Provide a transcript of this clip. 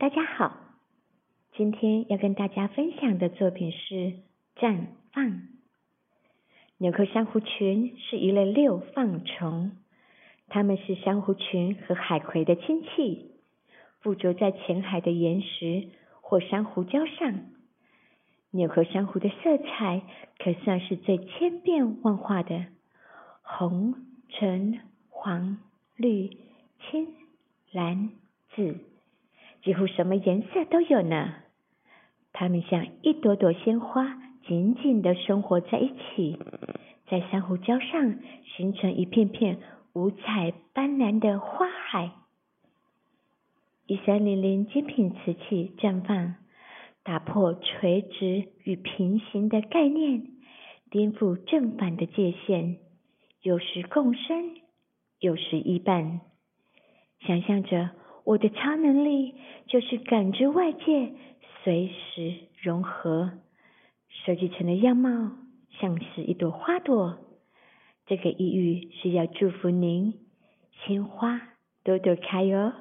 大家好，今天要跟大家分享的作品是《绽放》。纽扣珊瑚群是一类六放虫，它们是珊瑚群和海葵的亲戚，附着在浅海的岩石或珊瑚礁上。纽扣珊瑚的色彩可算是最千变万化的，红、橙、黄、绿、青、蓝、几乎什么颜色都有呢。它们像一朵朵鲜花，紧紧的生活在一起，在珊瑚礁上形成一片片五彩斑斓的花海。一三零零精品瓷器绽放，打破垂直与平行的概念，颠覆正反的界限，有时共生，有时一半。想象着。我的超能力就是感知外界，随时融合，设计成的样貌像是一朵花朵。这个意喻是要祝福您，鲜花朵朵开哦。